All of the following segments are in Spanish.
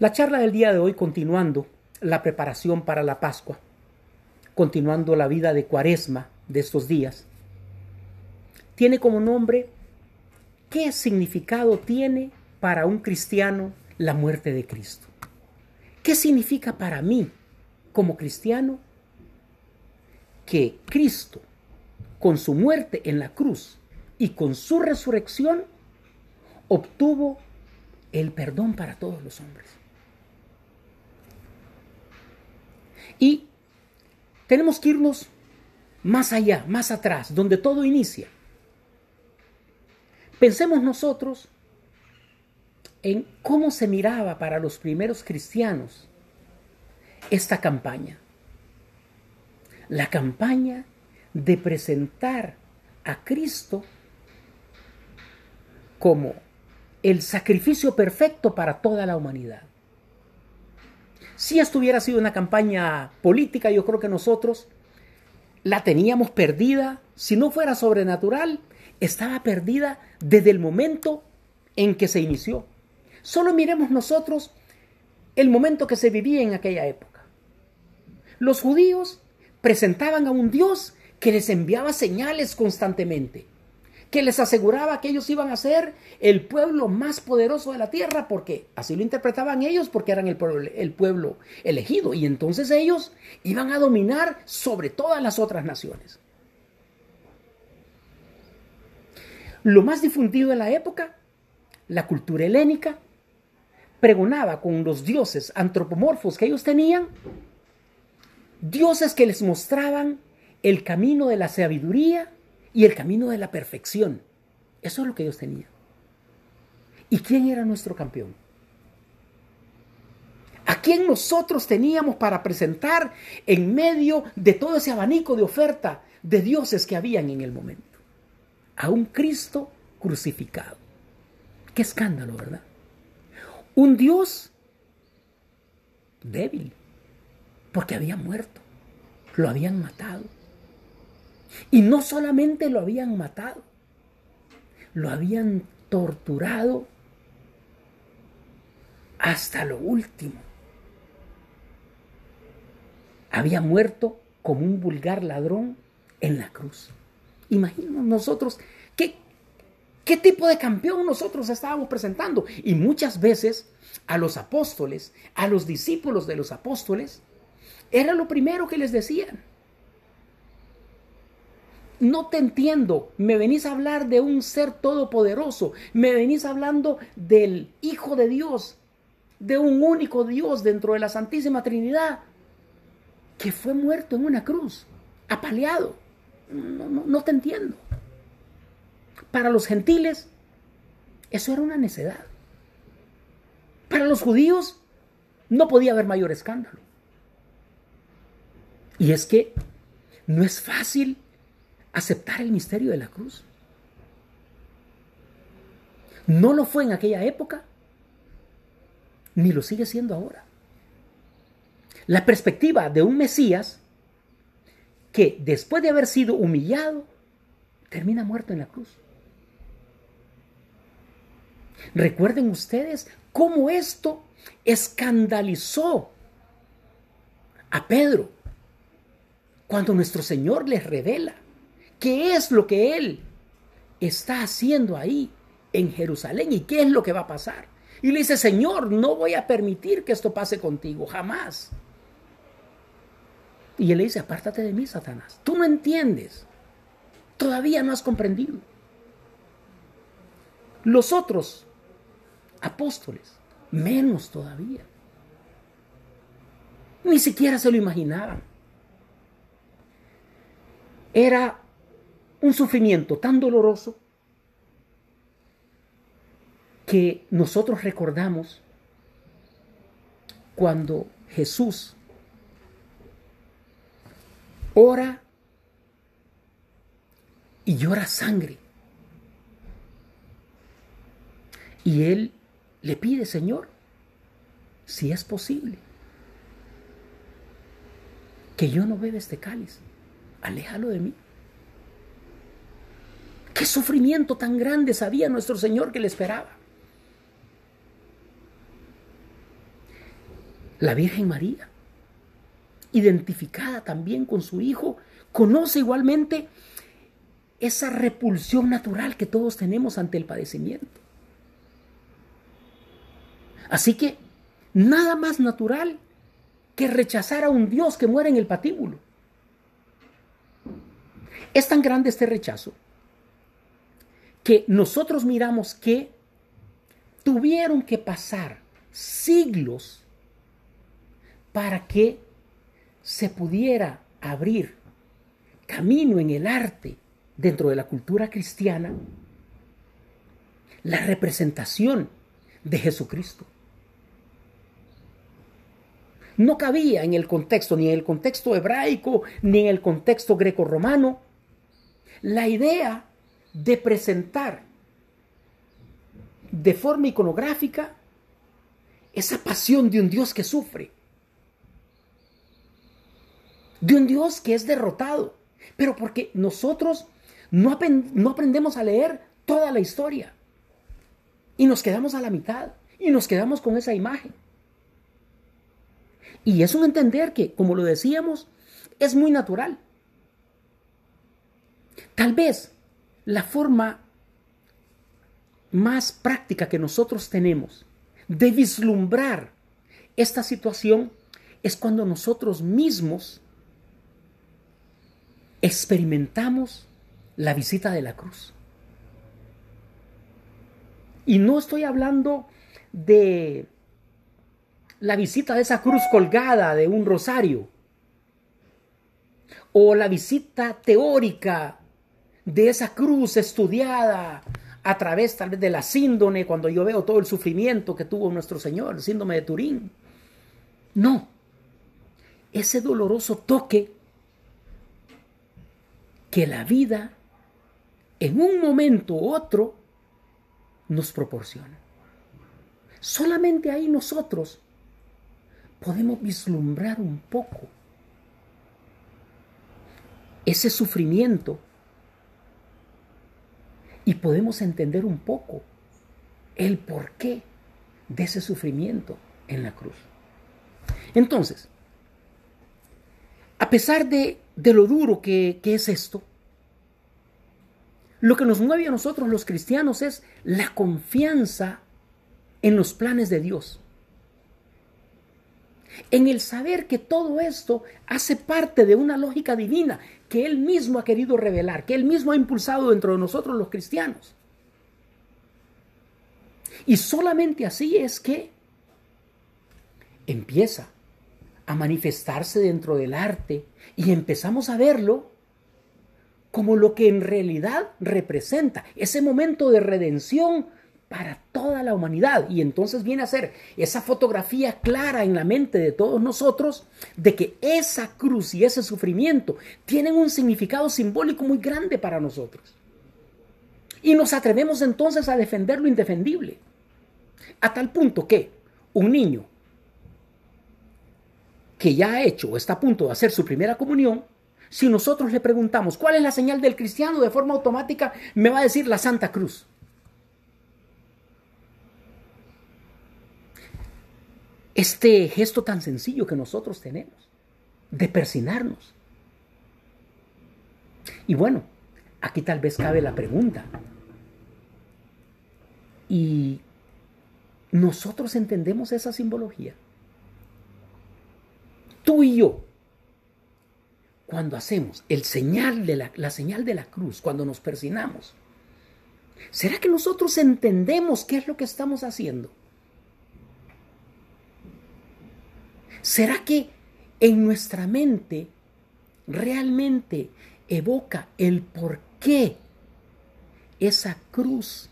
La charla del día de hoy continuando la preparación para la Pascua, continuando la vida de cuaresma de estos días, tiene como nombre ¿qué significado tiene para un cristiano la muerte de Cristo? ¿Qué significa para mí como cristiano que Cristo, con su muerte en la cruz y con su resurrección, obtuvo el perdón para todos los hombres? Y tenemos que irnos más allá, más atrás, donde todo inicia. Pensemos nosotros en cómo se miraba para los primeros cristianos esta campaña. La campaña de presentar a Cristo como el sacrificio perfecto para toda la humanidad. Si esto hubiera sido una campaña política, yo creo que nosotros la teníamos perdida. Si no fuera sobrenatural, estaba perdida desde el momento en que se inició. Solo miremos nosotros el momento que se vivía en aquella época. Los judíos presentaban a un Dios que les enviaba señales constantemente que les aseguraba que ellos iban a ser el pueblo más poderoso de la tierra, porque así lo interpretaban ellos, porque eran el pueblo, el pueblo elegido, y entonces ellos iban a dominar sobre todas las otras naciones. Lo más difundido en la época, la cultura helénica, pregonaba con los dioses antropomorfos que ellos tenían, dioses que les mostraban el camino de la sabiduría, y el camino de la perfección. Eso es lo que ellos tenían. ¿Y quién era nuestro campeón? ¿A quién nosotros teníamos para presentar en medio de todo ese abanico de oferta de dioses que habían en el momento? A un Cristo crucificado. Qué escándalo, ¿verdad? Un Dios débil, porque había muerto, lo habían matado. Y no solamente lo habían matado, lo habían torturado hasta lo último. Había muerto como un vulgar ladrón en la cruz. Imagínense nosotros qué, qué tipo de campeón nosotros estábamos presentando. Y muchas veces a los apóstoles, a los discípulos de los apóstoles, era lo primero que les decían no te entiendo. Me venís a hablar de un ser todopoderoso. Me venís hablando del Hijo de Dios, de un único Dios dentro de la Santísima Trinidad, que fue muerto en una cruz, apaleado. No, no te entiendo. Para los gentiles, eso era una necedad. Para los judíos, no podía haber mayor escándalo. Y es que no es fácil aceptar el misterio de la cruz. No lo fue en aquella época, ni lo sigue siendo ahora. La perspectiva de un Mesías que después de haber sido humillado, termina muerto en la cruz. Recuerden ustedes cómo esto escandalizó a Pedro cuando nuestro Señor les revela ¿Qué es lo que Él está haciendo ahí en Jerusalén y qué es lo que va a pasar? Y le dice, Señor, no voy a permitir que esto pase contigo, jamás. Y él le dice, apártate de mí, Satanás. Tú no entiendes. Todavía no has comprendido. Los otros apóstoles, menos todavía. Ni siquiera se lo imaginaban. Era un sufrimiento tan doloroso que nosotros recordamos cuando Jesús ora y llora sangre. Y él le pide, Señor, si es posible, que yo no beba este cáliz, aléjalo de mí. Qué sufrimiento tan grande sabía nuestro Señor que le esperaba. La Virgen María, identificada también con su Hijo, conoce igualmente esa repulsión natural que todos tenemos ante el padecimiento. Así que nada más natural que rechazar a un Dios que muere en el patíbulo. Es tan grande este rechazo que nosotros miramos que tuvieron que pasar siglos para que se pudiera abrir camino en el arte dentro de la cultura cristiana la representación de Jesucristo. No cabía en el contexto, ni en el contexto hebraico, ni en el contexto greco-romano, la idea de presentar de forma iconográfica esa pasión de un Dios que sufre, de un Dios que es derrotado, pero porque nosotros no, aprendemos a leer toda la historia y nos quedamos a la mitad y nos quedamos con esa imagen. Y es un entender que, como lo decíamos, es muy natural. Tal vez la forma más práctica que nosotros tenemos de vislumbrar esta situación es cuando nosotros mismos experimentamos la visita de la cruz. Y no estoy hablando de la visita de esa cruz colgada de un rosario o la visita teórica de esa cruz estudiada a través tal vez de la síndrome cuando yo veo todo el sufrimiento que tuvo nuestro Señor, el síndrome de Turín. No, ese doloroso toque que la vida en un momento u otro nos proporciona. Solamente ahí nosotros podemos vislumbrar un poco ese sufrimiento y podemos entender un poco el porqué de ese sufrimiento en la cruz. Entonces, a pesar de, lo duro que, que es esto, lo que nos mueve a nosotros los cristianos es la confianza en los planes de Dios. En el saber que todo esto hace parte de una lógica divina que Él mismo ha querido revelar, que Él mismo ha impulsado dentro de nosotros los cristianos. Y solamente así es que empieza a manifestarse dentro del arte y empezamos a verlo como lo que en realidad representa ese momento de redención para toda la humanidad. Y entonces viene a ser esa fotografía clara en la mente de todos nosotros de que esa cruz y ese sufrimiento tienen un significado simbólico muy grande para nosotros. Y nos atrevemos entonces a defender lo indefendible. A tal punto que un niño que ya ha hecho o está a punto de hacer su primera comunión, si nosotros le preguntamos cuál es la señal del cristiano, de forma automática me va a decir la Santa Cruz. Este gesto tan sencillo que nosotros tenemos, de persinarnos. Y bueno, aquí tal vez cabe la pregunta. ¿Y nosotros entendemos esa simbología? tú y yo, cuando hacemos el señal de la, la señal de la cruz, cuando nos persinamos, ¿será que nosotros entendemos qué es lo que estamos haciendo? ¿Será que en nuestra mente realmente evoca el por qué esa cruz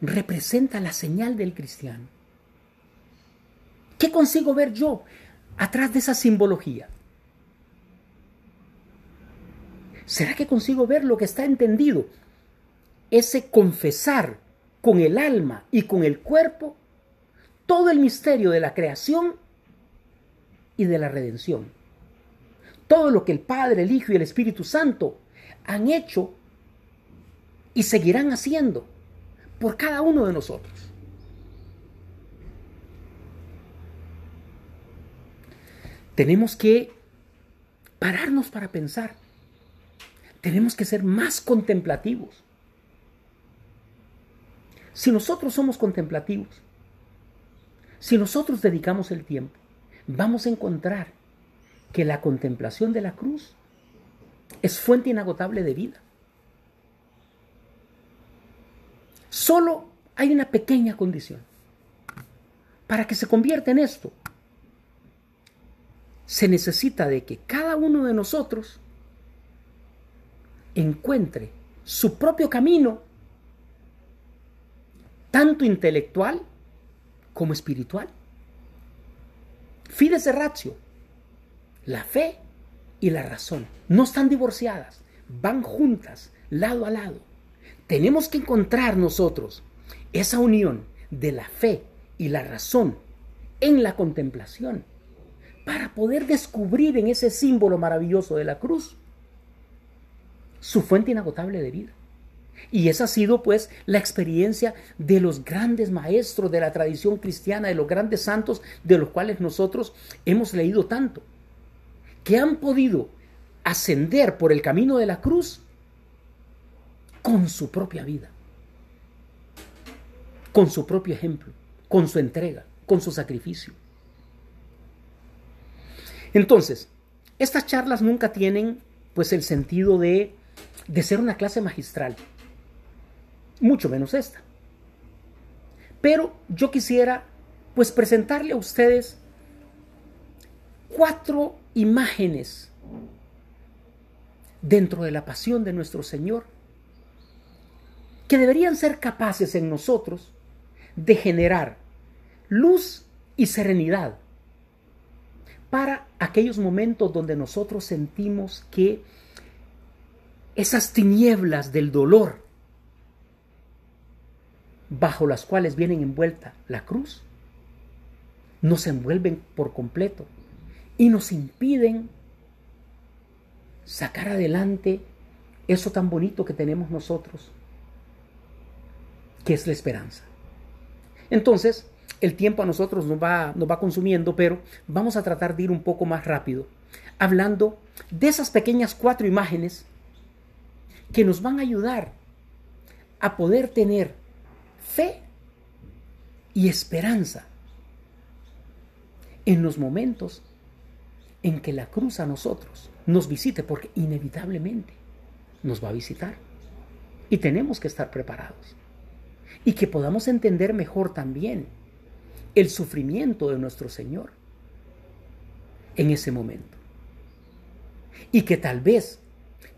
representa la señal del cristiano? ¿Qué consigo ver yo? atrás de esa simbología? ¿Será que consigo ver lo que está entendido? Ese confesar con el alma y con el cuerpo todo el misterio de la creación y de la redención. Todo lo que el Padre, el Hijo y el Espíritu Santo han hecho y seguirán haciendo por cada uno de nosotros. tenemos que pararnos para pensar. Tenemos que ser más contemplativos. Si nosotros somos contemplativos, si nosotros dedicamos el tiempo, vamos a encontrar que la contemplación de la cruz es fuente inagotable de vida. Solo hay una pequeña condición. Para que se convierta en esto, se necesita de que cada uno de nosotros encuentre su propio camino, tanto intelectual como espiritual. Fides de ratio, la fe y la razón, no están divorciadas, van juntas, lado a lado. Tenemos que encontrar nosotros esa unión de la fe y la razón en la contemplación para poder descubrir en ese símbolo maravilloso de la cruz su fuente inagotable de vida. Y esa ha sido pues la experiencia de los grandes maestros de la tradición cristiana, de los grandes santos de los cuales nosotros hemos leído tanto, que han podido ascender por el camino de la cruz con su propia vida, con su propio ejemplo, con su entrega, con su sacrificio. Entonces, estas charlas nunca tienen pues el sentido de, de ser una clase magistral, mucho menos esta. Pero yo quisiera pues presentarle a ustedes cuatro imágenes dentro de la pasión de nuestro Señor que deberían ser capaces en nosotros de generar luz y serenidad para aquellos momentos donde nosotros sentimos que esas tinieblas del dolor bajo las cuales vienen envuelta la cruz nos envuelven por completo y nos impiden sacar adelante eso tan bonito que tenemos nosotros, que es la esperanza. Entonces, el tiempo a nosotros nos va, nos va consumiendo, pero vamos a tratar de ir un poco más rápido, hablando de esas pequeñas cuatro imágenes que nos van a ayudar a poder tener fe y esperanza en los momentos en que la cruz a nosotros nos visite, porque inevitablemente nos va a visitar. Y tenemos que estar preparados. Y que podamos entender mejor también el sufrimiento de nuestro Señor en ese momento. Y que tal vez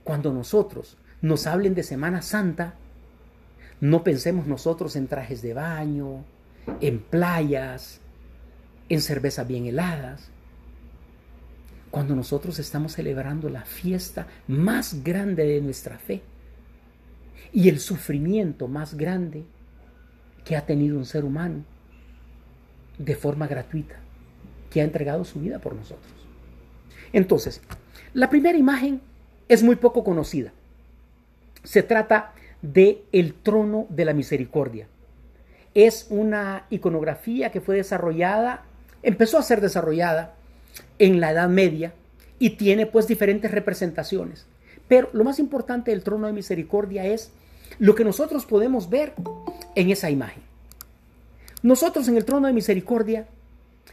cuando nosotros nos hablen de Semana Santa, no pensemos nosotros en trajes de baño, en playas, en cervezas bien heladas. Cuando nosotros estamos celebrando la fiesta más grande de nuestra fe y el sufrimiento más grande que ha tenido un ser humano de forma gratuita, que ha entregado su vida por nosotros. Entonces, la primera imagen es muy poco conocida. Se trata de el trono de la misericordia. Es una iconografía que fue desarrollada, empezó a ser desarrollada en la Edad Media y tiene pues diferentes representaciones. Pero lo más importante del trono de misericordia es lo que nosotros podemos ver en esa imagen. Nosotros en el trono de misericordia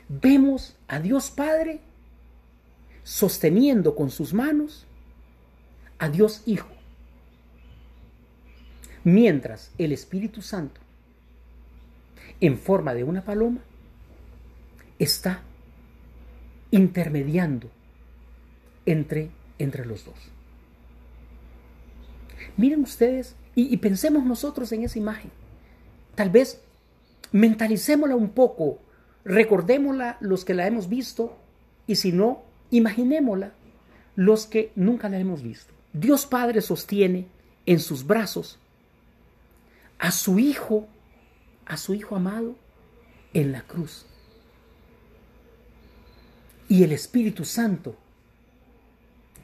vemos a Dios Padre sosteniendo con sus manos a Dios Hijo, mientras el Espíritu Santo, en forma de una paloma, está intermediando entre, entre los dos. Miren ustedes y, y pensemos nosotros en esa imagen. Tal vez mentalicémosla un poco, recordémosla los que la hemos visto y si no, imaginémosla los que nunca la hemos visto. Dios Padre sostiene en sus brazos a su Hijo, a su Hijo amado, en la cruz. Y el Espíritu Santo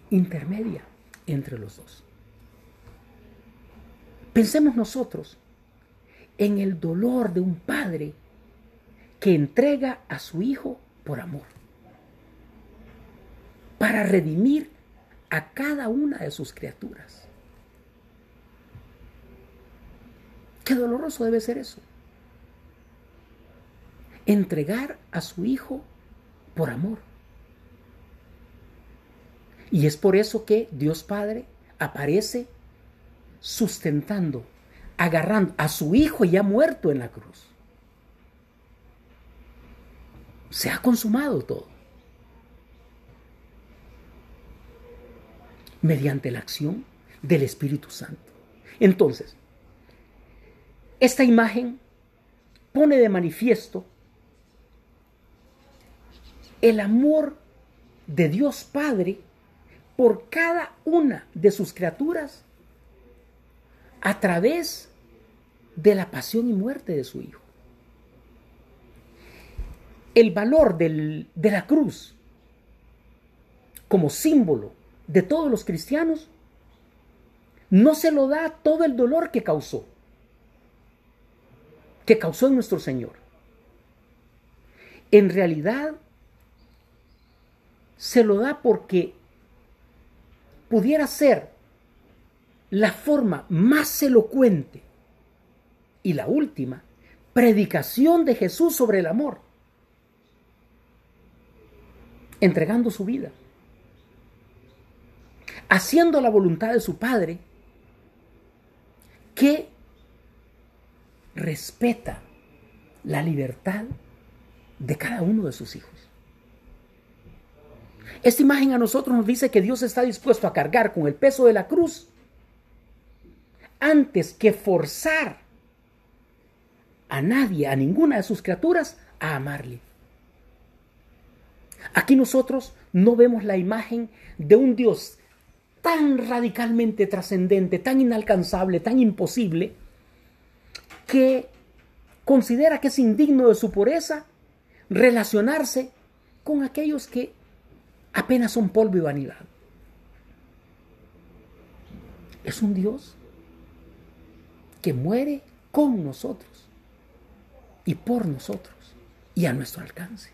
intermedia entre los dos. Pensemos nosotros en el dolor de un padre que entrega a su hijo por amor. para redimir a cada una de sus criaturas. Doloroso debe ser eso. Entregar a su hijo por amor. Y es por eso que Dios Padre aparece sustentando, agarrando a su hijo ya muerto en la cruz. Se ha consumado todo. Mediante la acción del Espíritu Santo. Entonces, esta imagen pone de manifiesto el amor de Dios Padre por cada una de sus criaturas a través de la pasión y muerte de su Hijo. El valor de la cruz como símbolo de todos los cristianos no se lo da todo el dolor que causó, que causó nuestro Señor. En realidad, se lo da porque pudiera ser la forma más elocuente y la última predicación de Jesús sobre el amor, entregando su vida, haciendo la voluntad de su Padre, que respeta la libertad de cada uno de sus hijos. Esta imagen a nosotros nos dice que Dios está dispuesto a cargar con el peso de la cruz antes que forzar a nadie, a ninguna de sus criaturas, a amarle. Aquí nosotros no vemos la imagen de un Dios tan radicalmente trascendente, tan inalcanzable, tan imposible, que considera que es indigno de su pureza relacionarse con aquellos que apenas son polvo y vanidad. Es un Dios que muere con nosotros y por nosotros y a nuestro alcance.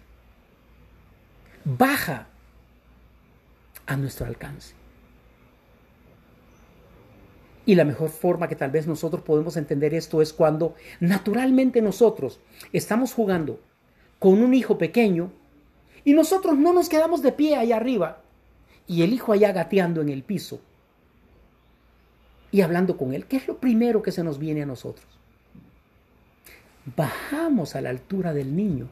Baja a nuestro alcance. Y la mejor forma que tal vez nosotros podemos entender esto es cuando naturalmente nosotros estamos jugando con un hijo pequeño y nosotros no nos quedamos de pie allá arriba y el hijo allá gateando en el piso y hablando con él. ¿Qué es lo primero que se nos viene a nosotros? Bajamos a la altura del niño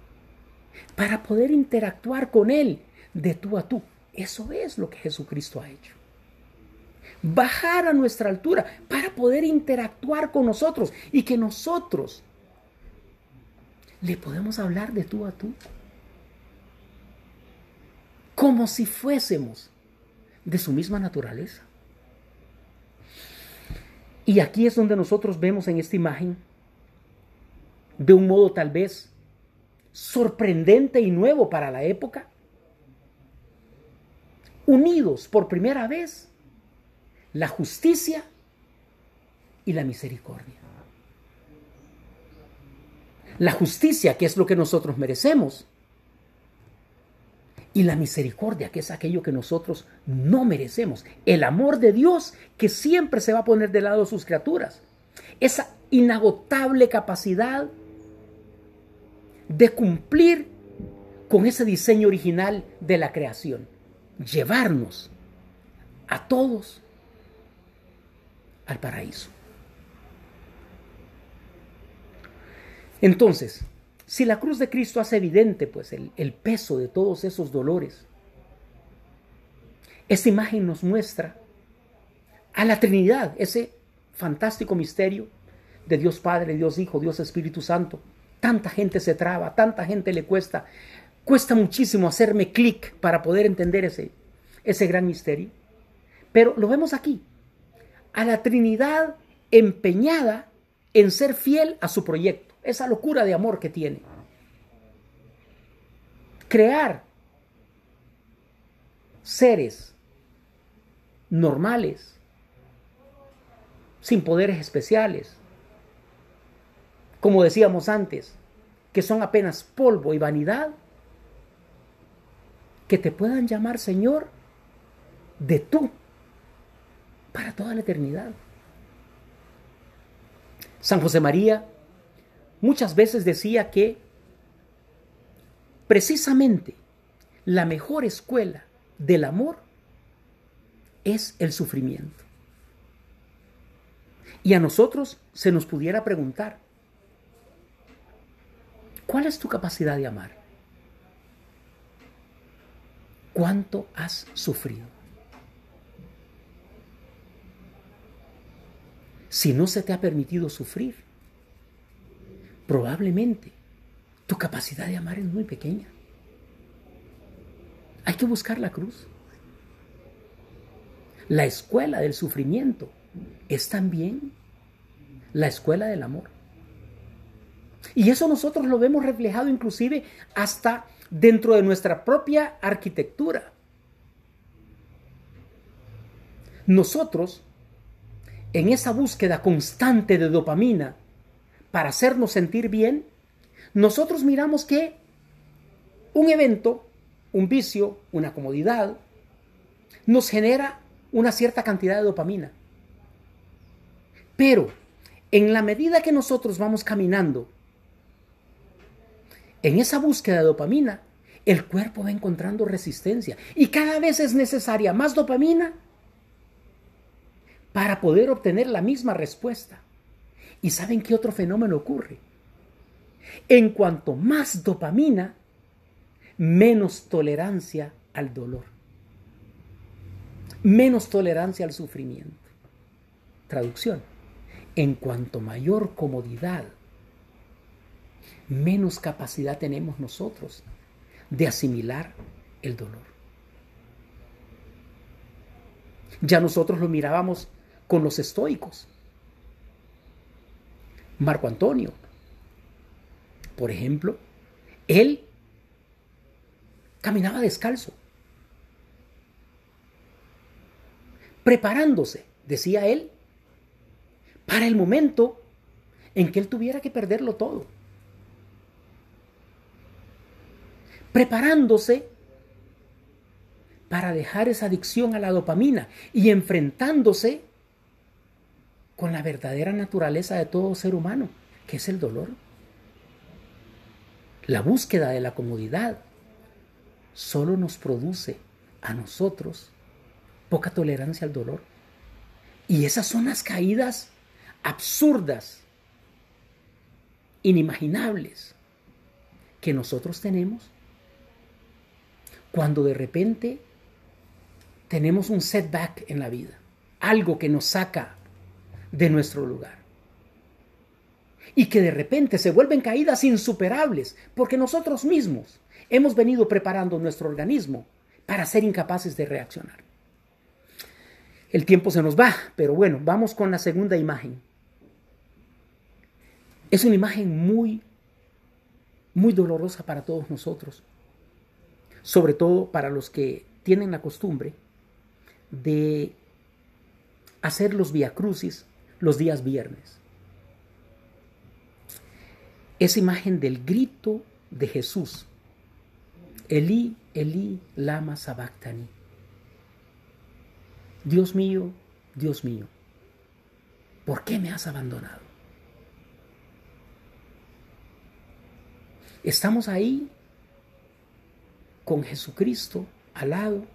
para poder interactuar con él de tú a tú. Eso es lo que Jesucristo ha hecho. Bajar a nuestra altura para poder interactuar con nosotros y que nosotros le podemos hablar de tú a tú. Como si fuésemos de su misma naturaleza. Y aquí es donde nosotros vemos en esta imagen, de un modo tal vez sorprendente y nuevo para la época, unidos por primera vez la justicia y la misericordia. La justicia, que es lo que nosotros merecemos, y la misericordia, que es aquello que nosotros no merecemos. El amor de Dios que siempre se va a poner de lado de sus criaturas. Esa inagotable capacidad de cumplir con ese diseño original de la creación. Llevarnos a todos al paraíso. Entonces, si la cruz de Cristo hace evidente pues el, peso de todos esos dolores, esta imagen nos muestra a la Trinidad, ese fantástico misterio de Dios Padre, Dios Hijo, Dios Espíritu Santo. Tanta gente se traba, tanta gente le cuesta. Cuesta muchísimo hacerme clic para poder entender ese, ese gran misterio. Pero lo vemos aquí, a la Trinidad empeñada en ser fiel a su proyecto esa locura de amor que tiene. Crear seres normales, sin poderes especiales, como decíamos antes, que son apenas polvo y vanidad, que te puedan llamar Señor de tú para toda la eternidad. San José María muchas veces decía que precisamente la mejor escuela del amor es el sufrimiento. Y a nosotros se nos pudiera preguntar, ¿cuál es tu capacidad de amar? ¿Cuánto has sufrido? Si no se te ha permitido sufrir, probablemente tu capacidad de amar es muy pequeña. Hay que buscar la cruz. La escuela del sufrimiento es también la escuela del amor. Y eso nosotros lo vemos reflejado inclusive hasta dentro de nuestra propia arquitectura. Nosotros en esa búsqueda constante de dopamina para hacernos sentir bien, nosotros miramos que un evento, un vicio, una comodidad, nos genera una cierta cantidad de dopamina. Pero en la medida que nosotros vamos caminando en esa búsqueda de dopamina, el cuerpo va encontrando resistencia y cada vez es necesaria más dopamina para poder obtener la misma respuesta. ¿Y saben qué otro fenómeno ocurre? En cuanto más dopamina, menos tolerancia al dolor, menos tolerancia al sufrimiento. Traducción, en cuanto mayor comodidad, menos capacidad tenemos nosotros de asimilar el dolor. Ya nosotros lo mirábamos con los estoicos. Marco Antonio, por ejemplo, él caminaba descalzo, preparándose, decía él, para el momento en que él tuviera que perderlo todo. Preparándose para dejar esa adicción a la dopamina y enfrentándose con la verdadera naturaleza de todo ser humano, que es el dolor. La búsqueda de la comodidad solo nos produce a nosotros poca tolerancia al dolor. Y esas son las caídas absurdas, inimaginables, que nosotros tenemos cuando de repente tenemos un setback en la vida, algo que nos saca de nuestro lugar. Y que de repente se vuelven caídas insuperables porque nosotros mismos hemos venido preparando nuestro organismo para ser incapaces de reaccionar. El tiempo se nos va, pero bueno, vamos con la segunda imagen. Es una imagen muy, muy dolorosa para todos nosotros, sobre todo para los que tienen la costumbre de hacer los viacrucis los días viernes. Esa imagen del grito de Jesús. Elí, Elí, lama sabactani. Dios mío, Dios mío, ¿por qué me has abandonado? Estamos ahí con Jesucristo al lado,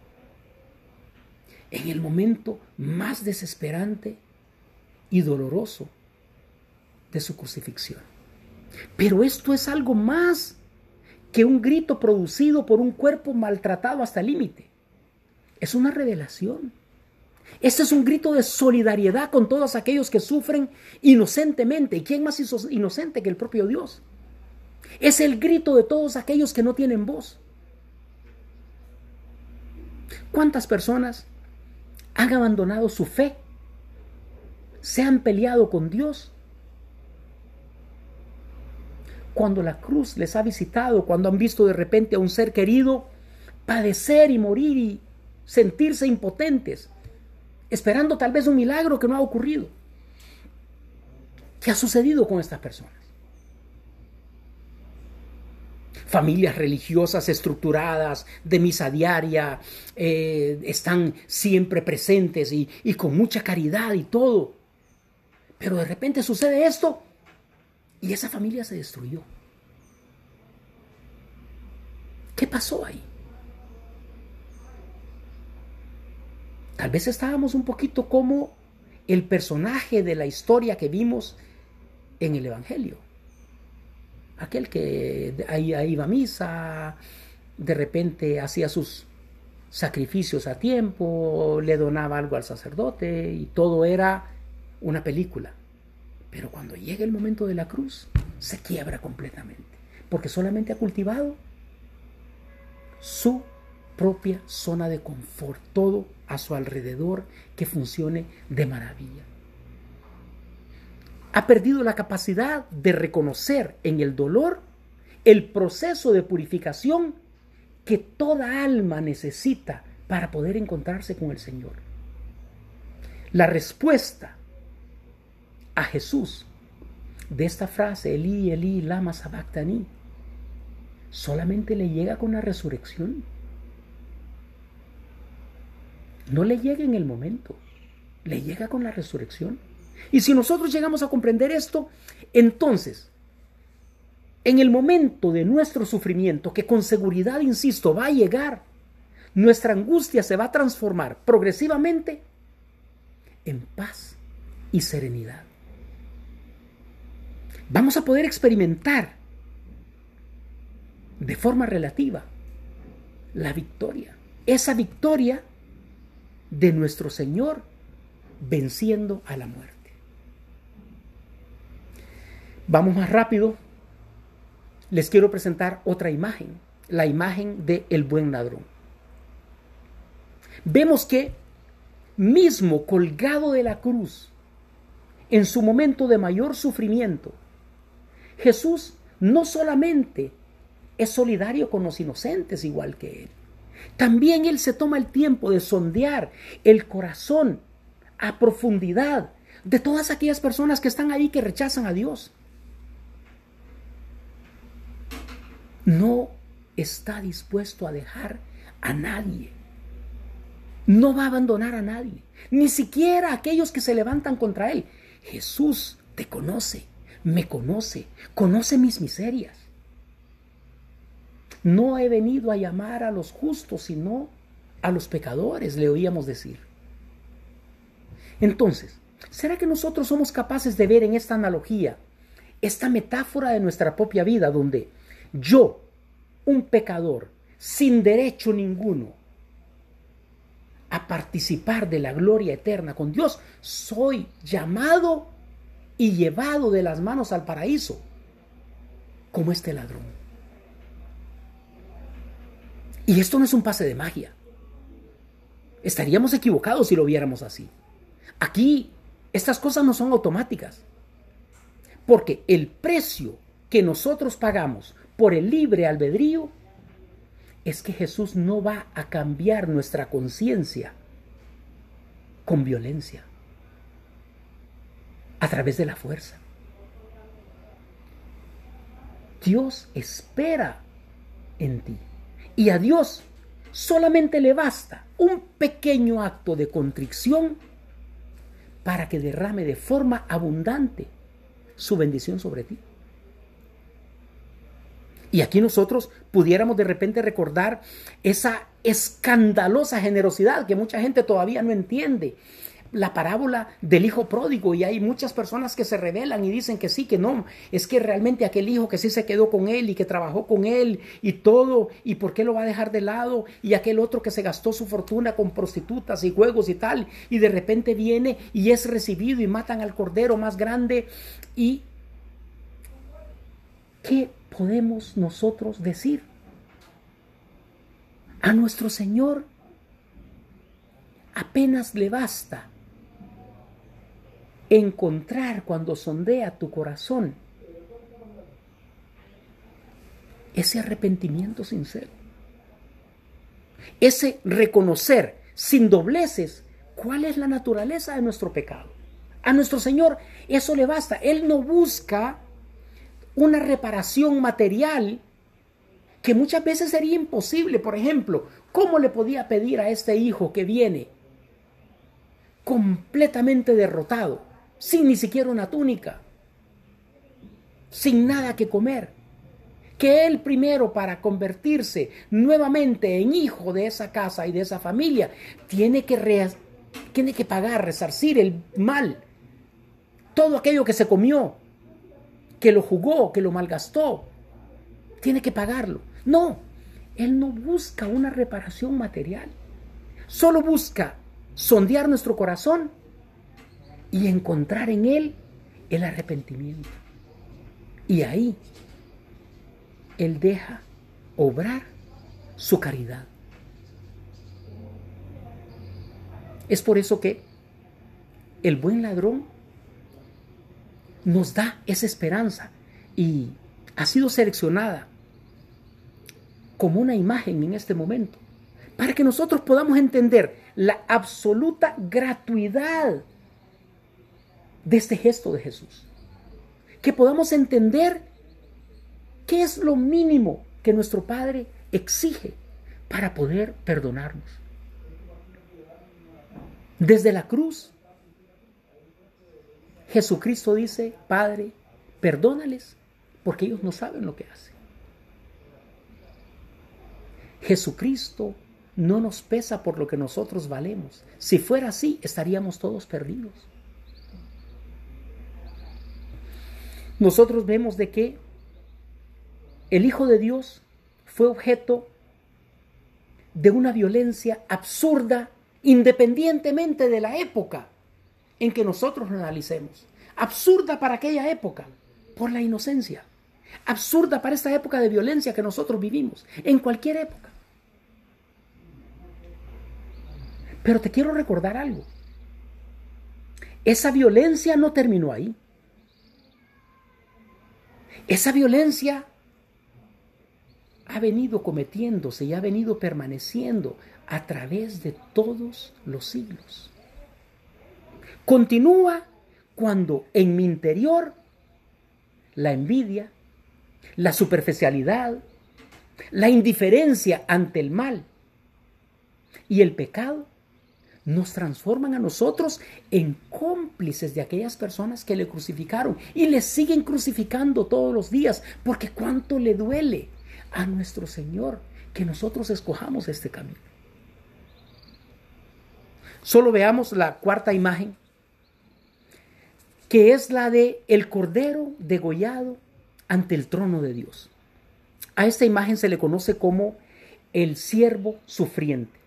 en el momento más desesperante y doloroso de su crucifixión. Pero esto es algo más que un grito producido por un cuerpo maltratado hasta el límite. Es una revelación. Este es un grito de solidaridad con todos aquellos que sufren inocentemente. ¿Y quién más inocente que el propio Dios? Es el grito de todos aquellos que no tienen voz. ¿Cuántas personas han abandonado su fe se han peleado con Dios. Cuando la cruz les ha visitado, cuando han visto de repente a un ser querido padecer y morir y sentirse impotentes, esperando tal vez un milagro que no ha ocurrido. ¿Qué ha sucedido con estas personas? familias religiosas estructuradas, de misa diaria, eh, están siempre presentes y, y con mucha caridad y todo. Pero de repente sucede esto y esa familia se destruyó. ¿Qué pasó ahí? Tal vez estábamos un poquito como el personaje de la historia que vimos en el Evangelio. Aquel que ahí iba a misa, de repente hacía sus sacrificios a tiempo, le donaba algo al sacerdote y todo era una película. Pero cuando llega el momento de la cruz, se quiebra completamente, porque solamente ha cultivado su propia zona de confort, todo a su alrededor que funcione de maravilla. Ha perdido la capacidad de reconocer en el dolor el proceso de purificación que toda alma necesita para poder encontrarse con el Señor. La respuesta a Jesús de esta frase, Eli, Eli, lama sabactani, solamente le llega con la resurrección. No le llega en el momento, le llega con la resurrección. Y si nosotros llegamos a comprender esto, entonces, en el momento de nuestro sufrimiento, que con seguridad, insisto, va a llegar, nuestra angustia se va a transformar progresivamente en paz y serenidad. Vamos a poder experimentar de forma relativa la victoria. Esa victoria de nuestro Señor venciendo a la muerte. Vamos más rápido. Les quiero presentar otra imagen, la imagen de el buen ladrón. Vemos que mismo colgado de la cruz, en su momento de mayor sufrimiento, Jesús no solamente es solidario con los inocentes igual que Él. También Él se toma el tiempo de sondear el corazón a profundidad de todas aquellas personas que están ahí que rechazan a Dios. No está dispuesto a dejar a nadie. No va a abandonar a nadie, ni siquiera a aquellos que se levantan contra Él. Jesús te conoce, me conoce, conoce mis miserias. No he venido a llamar a los justos, sino a los pecadores, le oíamos decir. Entonces, ¿será que nosotros somos capaces de ver en esta analogía, esta metáfora de nuestra propia vida, donde yo, un pecador, sin derecho ninguno a participar de la gloria eterna con Dios, soy llamado y llevado de las manos al paraíso, como este ladrón? Y esto no es un pase de magia. Estaríamos equivocados si lo viéramos así. Aquí estas cosas no son automáticas. Porque el precio que nosotros pagamos por el libre albedrío es que Jesús no va a cambiar nuestra conciencia con violencia, a través de la fuerza. Dios espera en ti. Y a Dios solamente le basta un pequeño acto de contrición para que derrame de forma abundante su bendición sobre ti. Y aquí nosotros pudiéramos de repente recordar esa escandalosa generosidad que mucha gente todavía no entiende la parábola del hijo pródigo y hay muchas personas que se rebelan y dicen que sí, que no, es que realmente aquel hijo que sí se quedó con él y que trabajó con él y todo, y por qué lo va a dejar de lado, y aquel otro que se gastó su fortuna con prostitutas y juegos y tal, y de repente viene y es recibido y matan al cordero más grande. Y ¿qué podemos nosotros decir? A nuestro Señor apenas le basta encontrar cuando sondea tu corazón ese arrepentimiento sincero, ese reconocer sin dobleces cuál es la naturaleza de nuestro pecado. A nuestro Señor eso le basta. Él no busca una reparación material que muchas veces sería imposible. Por ejemplo, ¿cómo le podía pedir a este hijo que viene completamente derrotado, sin ni siquiera una túnica, sin nada que comer? Que él primero para convertirse nuevamente en hijo de esa casa y de esa familia, tiene que, tiene que pagar, resarcir el mal, todo aquello que se comió, que lo jugó, que lo malgastó, tiene que pagarlo. No, Él no busca una reparación material. Solo busca sondear nuestro corazón y encontrar en Él el arrepentimiento. Y ahí Él deja obrar su caridad. Es por eso que el buen ladrón nos da esa esperanza y ha sido seleccionada como una imagen en este momento, para que nosotros podamos entender la absoluta gratuidad de este gesto de Jesús. Que podamos entender qué es lo mínimo que nuestro Padre exige para poder perdonarnos. Desde la cruz, Jesucristo dice, Padre, perdónales porque ellos no saben lo que hacen. Jesucristo no nos pesa por lo que nosotros valemos. Si fuera así, estaríamos todos perdidos. Nosotros vemos de que el Hijo de Dios fue objeto de una violencia absurda independientemente de la época en que nosotros lo analicemos. Absurda para aquella época, por la inocencia. Absurda para esta época de violencia que nosotros vivimos, en cualquier época. Pero te quiero recordar algo. Esa violencia no terminó ahí. Esa violencia ha venido cometiéndose y ha venido permaneciendo a través de todos los siglos. Continúa cuando en mi interior la envidia, la superficialidad, la indiferencia ante el mal y el pecado nos transforman a nosotros en cómplices de aquellas personas que le crucificaron y le siguen crucificando todos los días, porque cuánto le duele a nuestro Señor que nosotros escojamos este camino. Solo veamos la cuarta imagen, que es la de el cordero degollado ante el trono de Dios. A esta imagen se le conoce como el siervo sufriente.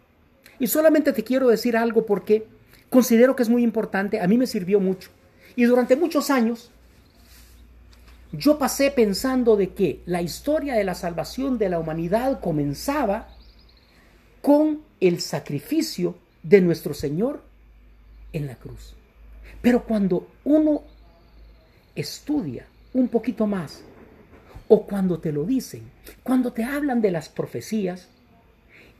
Y solamente te quiero decir algo porque considero que es muy importante, a mí me sirvió mucho. Y durante muchos años yo pasé pensando de que la historia de la salvación de la humanidad comenzaba con el sacrificio de nuestro Señor en la cruz. Pero cuando uno estudia un poquito más, o cuando te lo dicen, cuando te hablan de las profecías,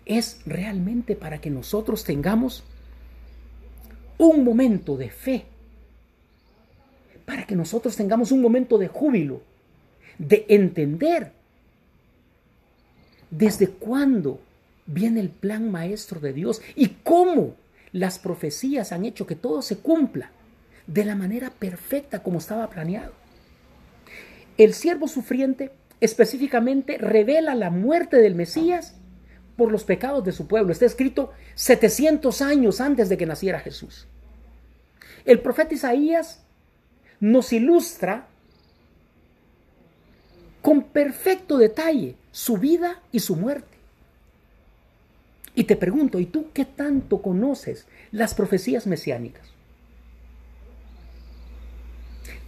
es realmente para que nosotros tengamos un momento de fe, para que nosotros tengamos un momento de júbilo, de entender desde cuándo viene el plan maestro de Dios y cómo las profecías han hecho que todo se cumpla de la manera perfecta como estaba planeado. El siervo sufriente específicamente revela la muerte del Mesías por los pecados de su pueblo. Está escrito 700 años antes de que naciera Jesús. El profeta Isaías nos ilustra con perfecto detalle su vida y su muerte. Y te pregunto, ¿y tú qué tanto conoces las profecías mesiánicas?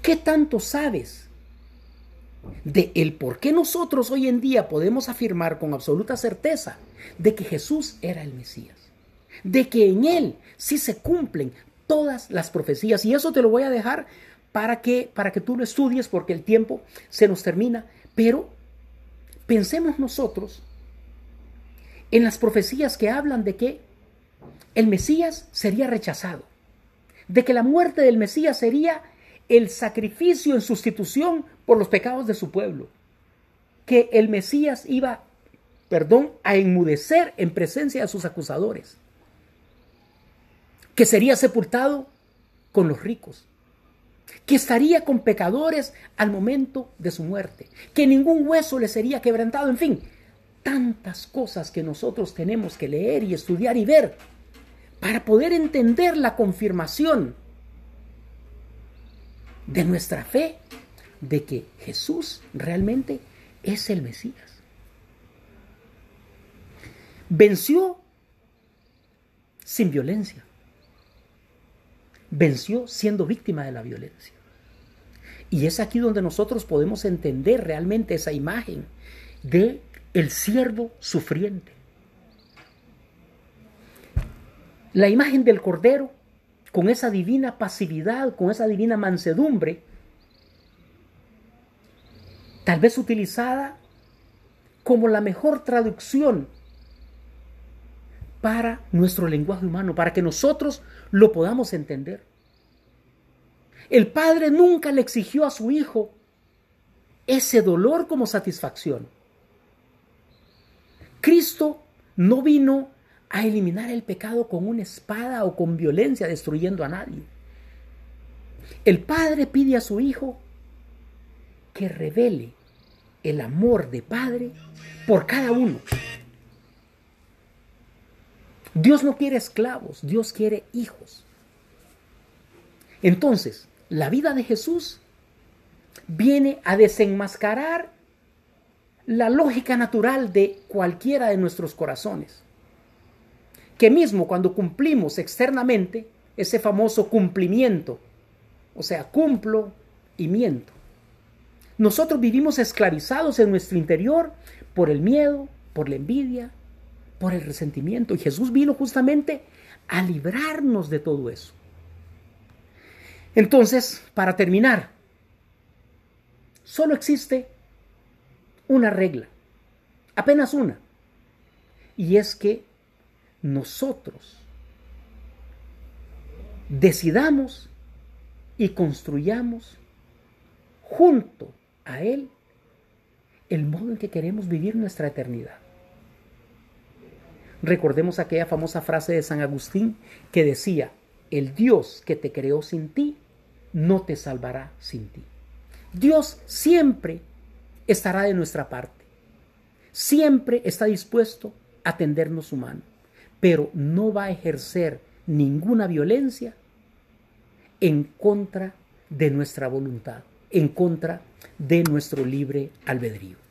¿Qué tanto sabes de el por qué nosotros hoy en día podemos afirmar con absoluta certeza de que Jesús era el Mesías, de que en él sí se cumplen todas las profecías. Y eso te lo voy a dejar para que para que tú lo estudies porque el tiempo se nos termina, pero pensemos nosotros en las profecías que hablan de que el Mesías sería rechazado, de que la muerte del Mesías sería el sacrificio en sustitución por los pecados de su pueblo, que el Mesías iba perdón, a enmudecer en presencia de sus acusadores, que sería sepultado con los ricos, que estaría con pecadores al momento de su muerte, que ningún hueso le sería quebrantado, en fin, tantas cosas que nosotros tenemos que leer y estudiar y ver para poder entender la confirmación de nuestra fe de que Jesús realmente es el Mesías. Venció sin violencia. Venció siendo víctima de la violencia. Y es aquí donde nosotros podemos entender realmente esa imagen de el siervo sufriente. La imagen del cordero con esa divina pasividad, con esa divina mansedumbre, tal vez utilizada como la mejor traducción para nuestro lenguaje humano, para que nosotros lo podamos entender. El padre nunca le exigió a su hijo ese dolor como satisfacción. Cristo no vino a eliminar el pecado con una espada o con violencia destruyendo a nadie. El padre pide a su hijo que revele el amor de padre por cada uno. Dios no quiere esclavos, Dios quiere hijos. Entonces, la vida de Jesús viene a desenmascarar la lógica natural de cualquiera de nuestros corazones. Que mismo cuando cumplimos externamente, ese famoso cumplimiento, o sea, cumplo y miento. Nosotros vivimos esclavizados en nuestro interior por el miedo, por la envidia, por el resentimiento. Y Jesús vino justamente a librarnos de todo eso. Entonces, para terminar, solo existe una regla, apenas una, y es que nosotros decidamos y construyamos junto a Él el modo en que queremos vivir nuestra eternidad. Recordemos aquella famosa frase de San Agustín que decía, el Dios que te creó sin ti, no te salvará sin ti. Dios siempre estará de nuestra parte. Siempre está dispuesto a tendernos su mano, pero no va a ejercer ninguna violencia en contra de nuestra voluntad, en contra de nuestro libre albedrío.